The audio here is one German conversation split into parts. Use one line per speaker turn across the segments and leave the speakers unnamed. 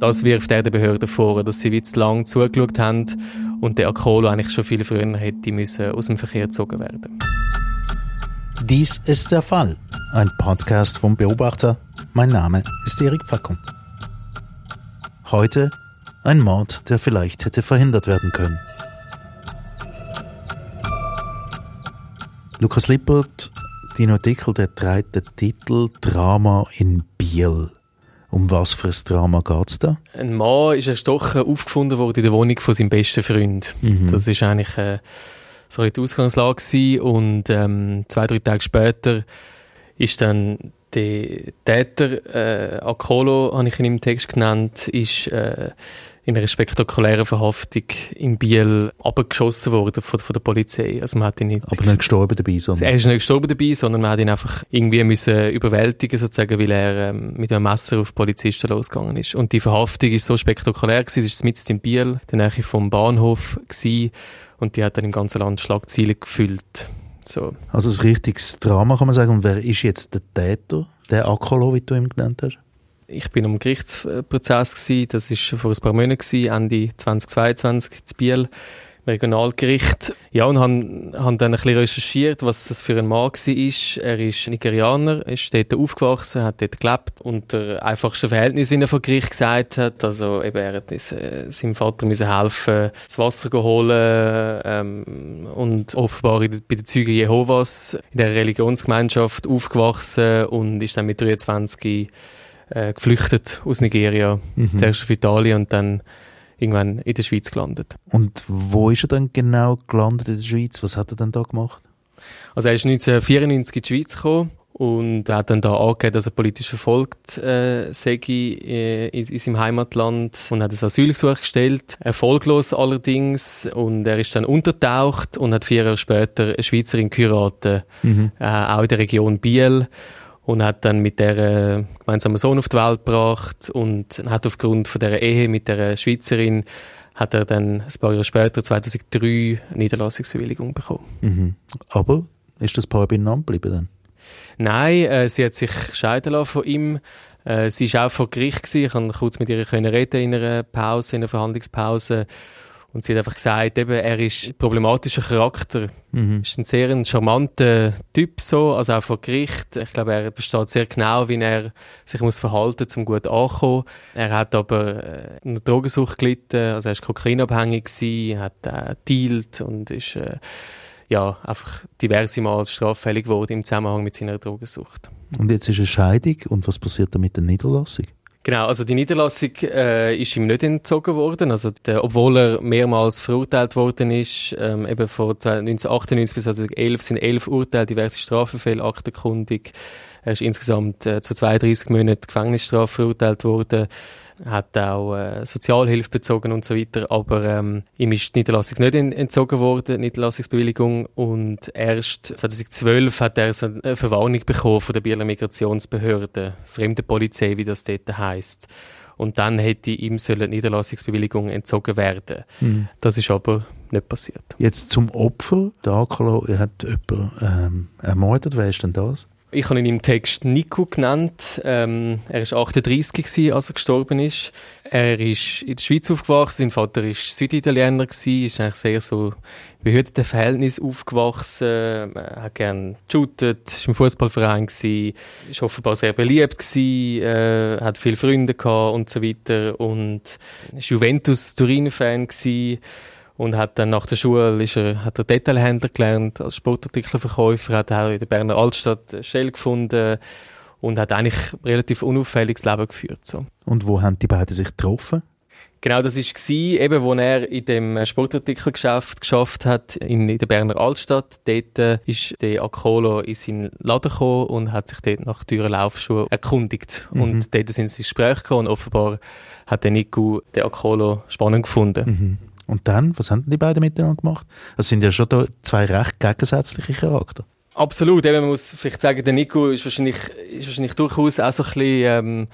Das wirft er den Behörden vor, dass sie wie zu lange zugeschaut haben und der Akolo eigentlich schon viel früher hätte müssen aus dem Verkehr gezogen werden.
Dies ist der Fall. Ein Podcast vom Beobachter. Mein Name ist Erik Fackung. Heute ein Mord, der vielleicht hätte verhindert werden können. Lukas Lippert, dein Artikel, der den Titel Drama in Biel. Um was für ein Drama geht es da?
Ein Mann ist erstochen aufgefunden worden in der Wohnung von seinem besten Freund. Mhm. Das ist eigentlich äh, so die Ausgangslage gewesen. und ähm, zwei, drei Tage später ist dann der Täter, äh, Akolo, habe ich ihn im Text genannt, ist äh, in einer spektakulären Verhaftung in Biel abgeschossen worden von, von der Polizei. Also man hat ihn nicht,
Aber nicht gestorben dabei, sondern?
Er ist nicht gestorben dabei, sondern man hat ihn einfach irgendwie müssen überwältigen sozusagen, weil er ähm, mit einem Messer auf Polizisten losgegangen ist. Und die Verhaftung ist so spektakulär gewesen, das ist mitten in Biel, in der Nähe vom Bahnhof gewesen, und die hat dann im ganzen Land Schlagzeilen gefüllt. So.
Also ein richtiges Drama kann man sagen. Und wer ist jetzt der Täter, der Akolo, wie du ihn genannt hast?
Ich bin am Gerichtsprozess gewesen. Das ist vor ein paar Monaten gewesen, Ende 2022 in Biel. Regionalgericht. Ja, und haben, haben dann ein bisschen recherchiert, was das für ein Mann war. Er ist Nigerianer, ist dort aufgewachsen, hat dort gelebt unter einfachsten Verhältnissen, wie er vor Gericht gesagt hat. Also eben, er hat äh, seinem Vater müssen helfen, das Wasser holen ähm, und offenbar in, bei den Zeugen Jehovas in der Religionsgemeinschaft aufgewachsen und ist dann mit 23 äh, geflüchtet aus Nigeria, mhm. zuerst auf Italien und dann irgendwann in der Schweiz gelandet.
Und wo ist er dann genau gelandet in der Schweiz? Was hat er dann da gemacht?
Also er ist 1994 in die Schweiz gekommen und er hat dann da angegeben, dass er politisch verfolgt äh, sei äh, in, in seinem Heimatland und hat ein Asylgesuch gestellt, erfolglos allerdings und er ist dann untertaucht und hat vier Jahre später eine Schweizerin geheiratet, mhm. äh, auch in der Region Biel und hat dann mit der äh, gemeinsamen Sohn auf die Welt gebracht und hat aufgrund von der Ehe mit der Schweizerin hat er dann ein paar Jahre später, 2003, eine Niederlassungsbewilligung bekommen.
Mhm. Aber ist das Paar beieinander geblieben dann?
Nein, äh, sie hat sich scheiden lassen von ihm. Äh, sie war auch vor Gericht gewesen. Ich konnte kurz mit ihr reden in einer Pause, in einer Verhandlungspause. Und sie hat einfach gesagt, eben, er ist ein problematischer Charakter. Mhm. Ist ein sehr ein charmanter Typ so, also auch vor Gericht. Ich glaube, er versteht sehr genau, wie er sich muss verhalten, um gut anzukommen. Er hat aber äh, eine Drogensucht gelitten, also er ist kokainabhängig gewesen, hat äh, dealt und ist, äh, ja, einfach diverse Mal straffällig geworden im Zusammenhang mit seiner Drogensucht.
Und jetzt ist eine Scheidung und was passiert da mit der Niederlassung?
Genau, also die Niederlassung äh, ist ihm nicht entzogen worden, also der, obwohl er mehrmals verurteilt worden ist, ähm, eben von 1998 bis 2011 sind elf Urteile, diverse Strafverfälle, aktenkundig. Er ist insgesamt äh, zu 32 Monaten Gefängnisstrafe verurteilt worden hat auch äh, Sozialhilfe bezogen und so weiter, aber ähm, ihm ist die Niederlassung nicht entzogen worden, die Niederlassungsbewilligung und erst 2012 hat er eine Verwarnung bekommen von der Bieler Migrationsbehörde, Fremdenpolizei, wie das dort heisst. Und dann hätte ihm die Niederlassungsbewilligung entzogen werden. Mhm. Das ist aber nicht passiert.
Jetzt zum Opfer. Der Akolo hat jemanden ähm, ermordet. Wer ist denn das?
Ich habe ihn im Text Nico genannt. Ähm, er war 38 gewesen, als er gestorben ist. Er ist in der Schweiz aufgewachsen. Sein Vater war Süditaliener gewesen, ist eigentlich sehr so behüteten Verhältnis aufgewachsen. Er hat gern geshootet, ist im Fußballverein ist offenbar sehr beliebt gewesen, äh, hat viele Freunde gehabt und so weiter und ist Juventus Turin-Fan und hat dann nach der Schule ist er, hat er Detailhändler gelernt als Sportartikelverkäufer, hat auch in der Berner Altstadt Shell gefunden und hat eigentlich relativ unauffälliges Leben geführt. So.
Und wo haben die beiden sich getroffen?
Genau, das war eben, wo er in dem Sportartikelgeschäft geschafft hat, in, in der Berner Altstadt. Dort äh, ist der Akolo in seinen Laden gekommen und hat sich dort nach teuren Laufschuhen erkundigt. Mhm. Und dort sind sie ins Gespräch gekommen und offenbar hat der Nico den Akolo spannend gefunden.
Mhm. Und dann, was haben die beiden miteinander gemacht? Das sind ja schon da zwei recht gegensätzliche Charakter.
Absolut, eben, man muss vielleicht sagen, der Nico ist wahrscheinlich, ist wahrscheinlich durchaus auch so ein bisschen, ähm,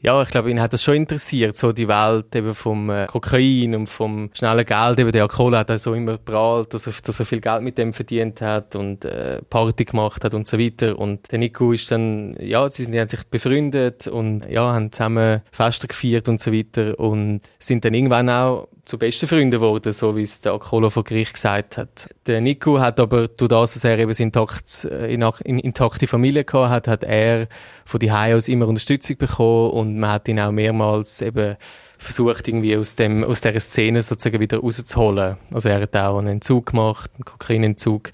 ja, ich glaube, ihn hat das schon interessiert, so die Welt eben vom äh, Kokain und vom schnellen Geld. Eben der Akolo hat so immer prahlt, dass er, dass er viel Geld mit dem verdient hat und äh, Party gemacht hat und so weiter. Und der Nico ist dann, ja, sie sind, die haben sich befreundet und ja, haben zusammen Feste gefeiert und so weiter und sind dann irgendwann auch zu besten Freunden geworden, so wie es der Akolo vor Gericht gesagt hat. Der Nico hat aber, durch das, dass er eben eine intakt, äh, intakte Familie gehabt hat, hat er von die aus immer Unterstützung bekommen und man hat ihn auch mehrmals eben versucht, irgendwie aus dem, aus dieser Szene sozusagen wieder rauszuholen. Also er hat auch einen Entzug gemacht, einen Kokainentzug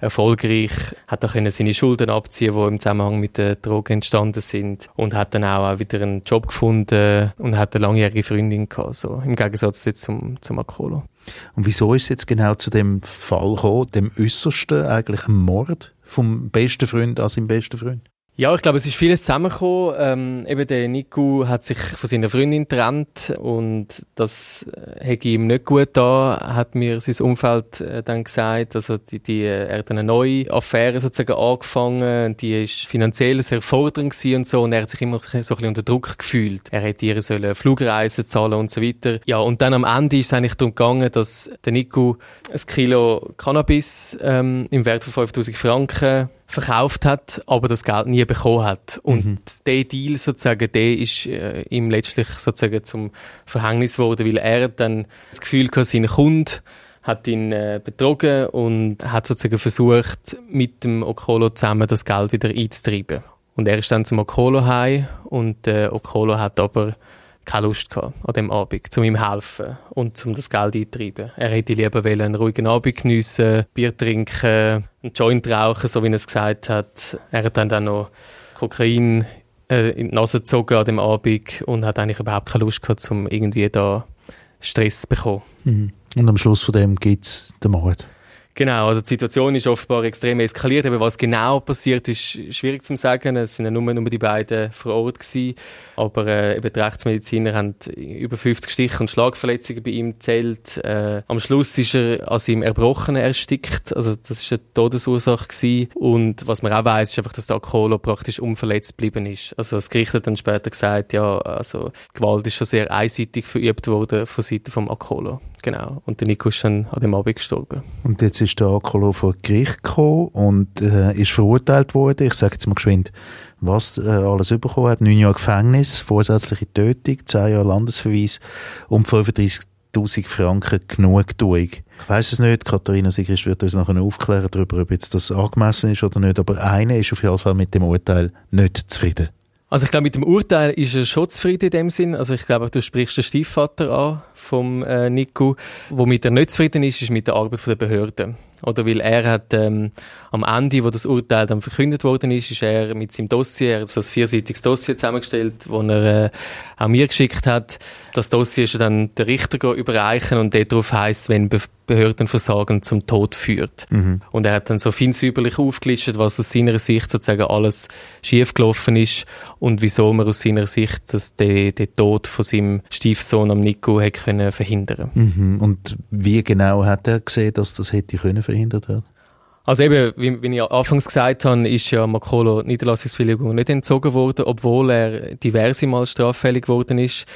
erfolgreich, hat auch seine Schulden abziehen, die im Zusammenhang mit der Drogen entstanden sind und hat dann auch wieder einen Job gefunden und hat eine langjährige Freundin gehabt, so im Gegensatz jetzt zum, zum Akolo.
Und wieso ist es jetzt genau zu dem Fall gekommen, dem äußersten, eigentlich ein Mord vom besten Freund an seinem besten Freund?
Ja, ich glaube, es ist vieles zusammengekommen. Ähm, eben der Nico hat sich von seiner Freundin getrennt und das äh, hätte ihm nicht gut da, hat mir sein Umfeld äh, dann gesagt. Also die, die, äh, er hat eine neue Affäre sozusagen angefangen, die ist finanziell sehr fordernd und so und er hat sich immer so ein bisschen unter Druck gefühlt. Er hätte ihr sollen Flugreisen zahlen und so weiter. Ja, und dann am Ende ist es eigentlich darum gegangen, dass der Nico ein Kilo Cannabis ähm, im Wert von 5000 Franken verkauft hat, aber das Geld nie bekommen hat. Und mhm. der Deal sozusagen, der ist äh, ihm letztlich sozusagen zum Verhängnis geworden, weil er dann das Gefühl hatte, sein Kunde hat ihn äh, betrogen und hat sozusagen versucht, mit dem Okolo zusammen das Geld wieder einzutreiben. Und er ist dann zum Okolo heim und äh, Okolo hat aber keine Lust gehabt an dem Abend, um ihm helfen und um das Geld eintreiben. Er hätte lieber einen ruhigen Abend geniessen, Bier trinken, einen Joint rauchen, so wie er es gesagt hat. Er hat dann, dann noch Kokain äh, in die Nase gezogen an dem Abend und hat eigentlich überhaupt keine Lust gehabt, um irgendwie da Stress zu bekommen.
Mhm. Und am Schluss von dem gibt es den Mord.
Genau, also die Situation ist offenbar extrem eskaliert. Aber was genau passiert, ist schwierig zu sagen. Es sind ja nur, nur die beiden vor Ort gewesen. Aber äh, eben die Rechtsmediziner haben über 50 Stiche und Schlagverletzungen bei ihm gezählt. Äh, am Schluss ist er an seinem Erbrochenen erstickt. Also das ist eine Todesursache gewesen. Und was man auch weiß, ist einfach, dass der Akolo praktisch unverletzt geblieben ist. Also das Gericht hat dann später gesagt, ja, also Gewalt ist schon sehr einseitig verübt worden von Seiten vom Akolo. Genau. Und der Nico ist dann an dem Abend gestorben.
Und jetzt ist der Akolo vor Gericht gekommen und äh, ist verurteilt worden. Ich sage jetzt mal geschwind, was äh, alles bekommen hat. Neun Jahre Gefängnis, vorsätzliche Tötung, zehn Jahre Landesverweis und 35.000 Franken Genugtuung. Ich weiß es nicht, Katharina Sigrist wird uns nachher aufklären darüber, ob jetzt das angemessen ist oder nicht, aber einer ist auf jeden Fall mit dem Urteil nicht zufrieden.
Also ich glaube, mit dem Urteil ist er schon zufrieden in dem Sinn. Also ich glaube, du sprichst den Stiefvater an vom äh, Nico. Womit er nicht zufrieden ist, ist mit der Arbeit der Behörden. Oder weil er hat ähm, am Ende, wo das Urteil dann verkündet worden ist, ist er mit seinem Dossier, er hat so ein vierseitiges Dossier zusammengestellt, das er äh, auch mir geschickt hat. Das Dossier ist dann der Richter überreichen und darauf heisst, wenn Be Behördenversagen zum Tod führt. Mhm. Und er hat dann so feinsäuberlich aufgelistet, was aus seiner Sicht sozusagen alles schiefgelaufen ist und wieso man aus seiner Sicht das, den, den Tod von seinem Stiefsohn am Nico hätte können verhindern
mhm. Und wie genau hat er gesehen, dass das hätte können verhindert werden?
Also eben, wie, wie ich anfangs gesagt habe, ist ja Makolo Niederlassungsbewilligung nicht entzogen worden, obwohl er diverse Mal straffällig geworden ist.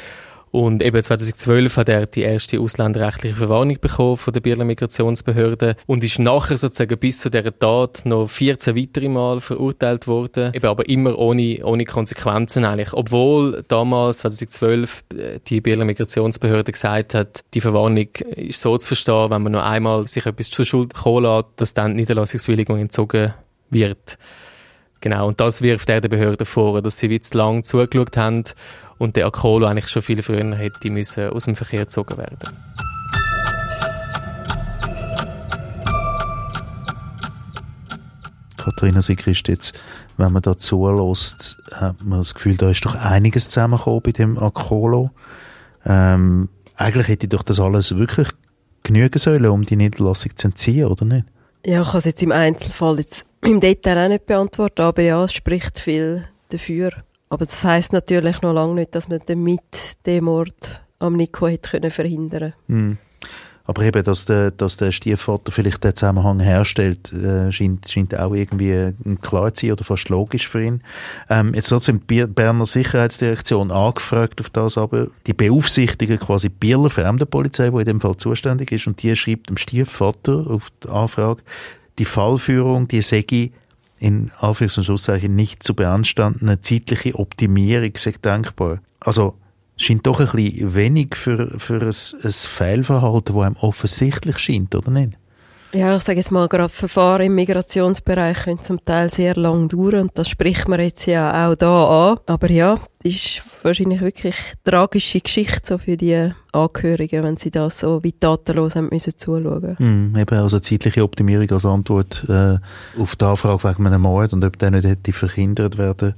Und eben 2012 hat er die erste ausländerrechtliche Verwarnung bekommen von der Bieler Migrationsbehörde und ist nachher sozusagen bis zu dieser Tat noch 14 weitere Mal verurteilt worden, eben aber immer ohne, ohne Konsequenzen eigentlich. Obwohl damals, 2012, die Bieler Migrationsbehörde gesagt hat, die Verwarnung ist so zu verstehen, wenn man nur einmal sich etwas zur Schuld kommen lässt, dass dann die Niederlassungsbewilligung entzogen wird. Genau, und das wirft er der Behörde vor, dass sie wie zu lang zugeschaut haben und der Akolo eigentlich schon viel früher hätte müssen aus dem Verkehr gezogen werden.
Katharina Sigrist, jetzt, wenn man da zulässt, hat man das Gefühl, da ist doch einiges zusammengekommen bei dem Akolo. Ähm, eigentlich hätte doch das alles wirklich genügen sollen, um die Niederlassung zu entziehen, oder nicht?
Ja, ich kann es jetzt im Einzelfall jetzt im Detail auch nicht beantworten, aber ja, es spricht viel dafür. Aber das heißt natürlich noch lange nicht, dass man damit den Mord am Nico hätte können verhindern
mhm. Aber eben, dass der, dass der Stiefvater vielleicht den Zusammenhang herstellt, äh, scheint, scheint auch irgendwie klar zu sein oder fast logisch für ihn. Ähm, jetzt trotzdem die Berner Sicherheitsdirektion angefragt auf das, aber die beaufsichtigen quasi die Bieler Fremdenpolizei, die in dem Fall zuständig ist, und die schreibt dem Stiefvater auf die Anfrage, die Fallführung, die Segi in Anführungs- und Schlusszeichen nicht zu beanstandene zeitliche Optimierung sei denkbar. Also scheint doch ein bisschen wenig für, für ein, ein Fehlverhalten, das einem offensichtlich scheint, oder nicht?
Ja, ich sage jetzt mal, gerade Verfahren im Migrationsbereich können zum Teil sehr lang dauern und das spricht man jetzt ja auch da an. Aber ja, das ist wahrscheinlich wirklich eine tragische Geschichte so für die Angehörigen, wenn sie da so wie tatenlos haben müssen zuschauen.
Mm, eben, also zeitliche Optimierung als Antwort äh, auf die Anfrage wegen einem Mord und ob der nicht hätte verhindert werden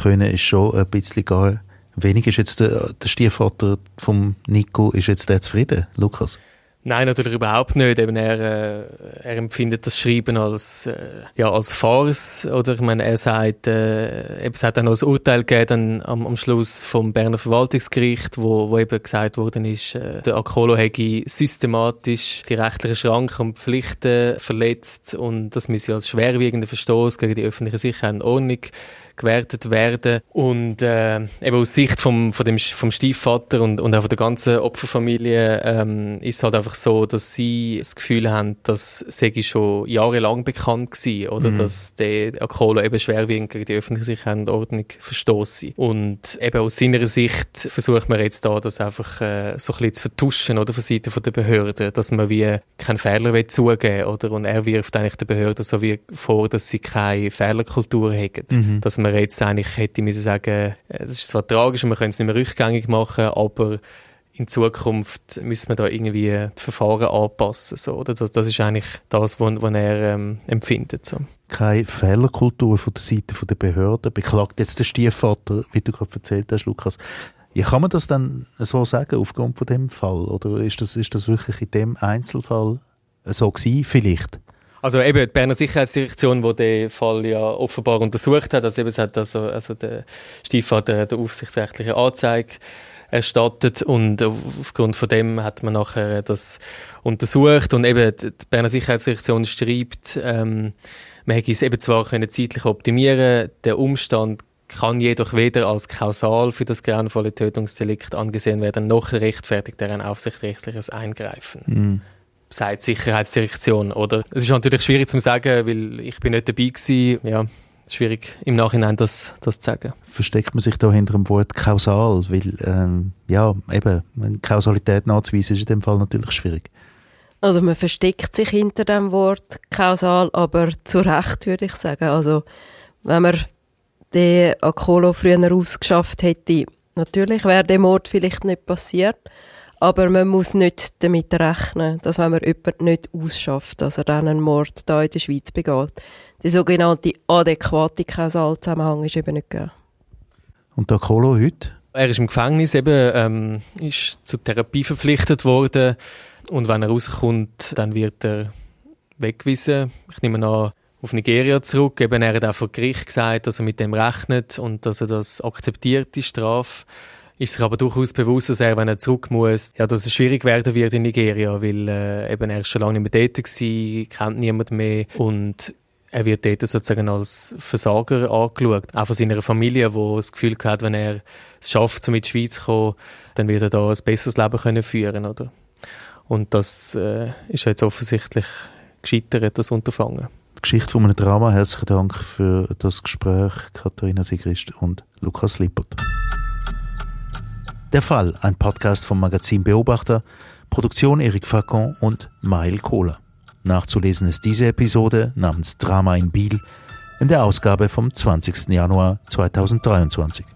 können, ist schon ein bisschen gar wenig. Ist jetzt der, der Stiefvater vom Nico, ist jetzt der zufrieden, Lukas?
Nein, natürlich überhaupt nicht. Eben er, äh, er empfindet das Schreiben als, äh, ja, als Farce. Oder ich meine, er sagt, äh, eben, es hat dann noch ein Urteil gegeben am, am Schluss vom Berner Verwaltungsgericht, wo, wo eben gesagt worden ist, äh, der Akolo hätte systematisch die rechtlichen Schranken und Pflichten verletzt und das müsse als schwerwiegender Verstoß gegen die öffentliche Sicherheit und Ordnung gewertet werden. Und äh, eben aus Sicht vom, von dem, vom Stiefvater und, und auch von der ganzen Opferfamilie ähm, ist es halt einfach so, dass sie das Gefühl haben, dass Segi schon jahrelang bekannt war, oder mhm. dass der Akolo eben schwerwiegend gegen die öffentliche Sicherheit und Ordnung verstoßen. Und eben aus seiner Sicht versucht man jetzt da, das einfach äh, so ein bisschen zu vertuschen oder von Seite der Behörden, dass man wie keinen Fehler will zugeben oder und er wirft eigentlich der Behörde so wie vor, dass sie keine Fehlerkultur haben, mhm. dass man jetzt eigentlich hätte müssen sagen, äh, das ist zwar tragisch und wir können es nicht mehr rückgängig machen, aber in Zukunft müssen wir da irgendwie die Verfahren anpassen. So, oder? Das, das ist eigentlich das, was er ähm, empfindet. So.
Keine Fehlerkultur von der Seite der Behörden beklagt jetzt der Stiefvater, wie du gerade erzählt hast, Lukas. Ja, kann man das dann so sagen, aufgrund von dem Fall? Oder ist das, ist das wirklich in dem Einzelfall so gewesen? Vielleicht?
Also eben die Berner Sicherheitsdirektion, die den Fall ja offenbar untersucht hat, also eben es hat also, also der Stiefvater der aufsichtsrechtliche Anzeige erstattet und aufgrund von dem hat man nachher das untersucht und eben die Berner Sicherheitsdirektion schreibt, ähm, man hätte es eben zwar können zeitlich optimieren, der Umstand kann jedoch weder als kausal für das grauenvolle Tötungsdelikt angesehen werden, noch rechtfertigt er ein aufsichtsrechtliches Eingreifen. Mhm sagt Sicherheitsdirektion, oder? Es ist natürlich schwierig zu sagen, weil ich bin nicht dabei gewesen. Ja, schwierig im Nachhinein das, das zu sagen.
Versteckt man sich da hinter dem Wort kausal? Weil, ähm, ja, eben, Kausalität nachzuweisen ist in dem Fall natürlich schwierig.
Also man versteckt sich hinter dem Wort kausal, aber zu Recht würde ich sagen. Also wenn man den Akolo früher ausgeschafft hätte, natürlich wäre der Mord vielleicht nicht passiert. Aber man muss nicht damit rechnen, dass wenn man jemanden nicht ausschafft, dass er dann einen Mord da in der Schweiz begeht. Der sogenannte adäquate Kausalzusammenhang ist eben nicht gegeben.
Und der Kolo heute?
Er ist im Gefängnis eben, ähm, ist zur Therapie verpflichtet worden. Und wenn er rauskommt, dann wird er weggewiesen. Ich nehme an, auf Nigeria zurück. Eben, er hat auch vor Gericht gesagt, dass er mit dem rechnet und dass er das akzeptiert, die Strafe ist sich aber durchaus bewusst, dass er, wenn er zurück muss, ja, dass es schwierig werden wird in Nigeria, weil äh, eben er ist schon lange nicht mehr dort gewesen, kennt niemand mehr und er wird dort sozusagen als Versager angeschaut. Auch von seiner Familie, wo das Gefühl hat, wenn er es schafft, so mit die Schweiz zu kommen, dann wird er da ein besseres Leben können führen, oder? Und das äh, ist jetzt offensichtlich gescheitert, das Unterfangen.
Die Geschichte von einem Drama. Herzlichen Dank für das Gespräch, Katharina Sigrist und Lukas Lippert. Der Fall, ein Podcast vom Magazin Beobachter, Produktion Erik Facon und Mail Kohler. Nachzulesen ist diese Episode namens Drama in Biel in der Ausgabe vom 20. Januar 2023.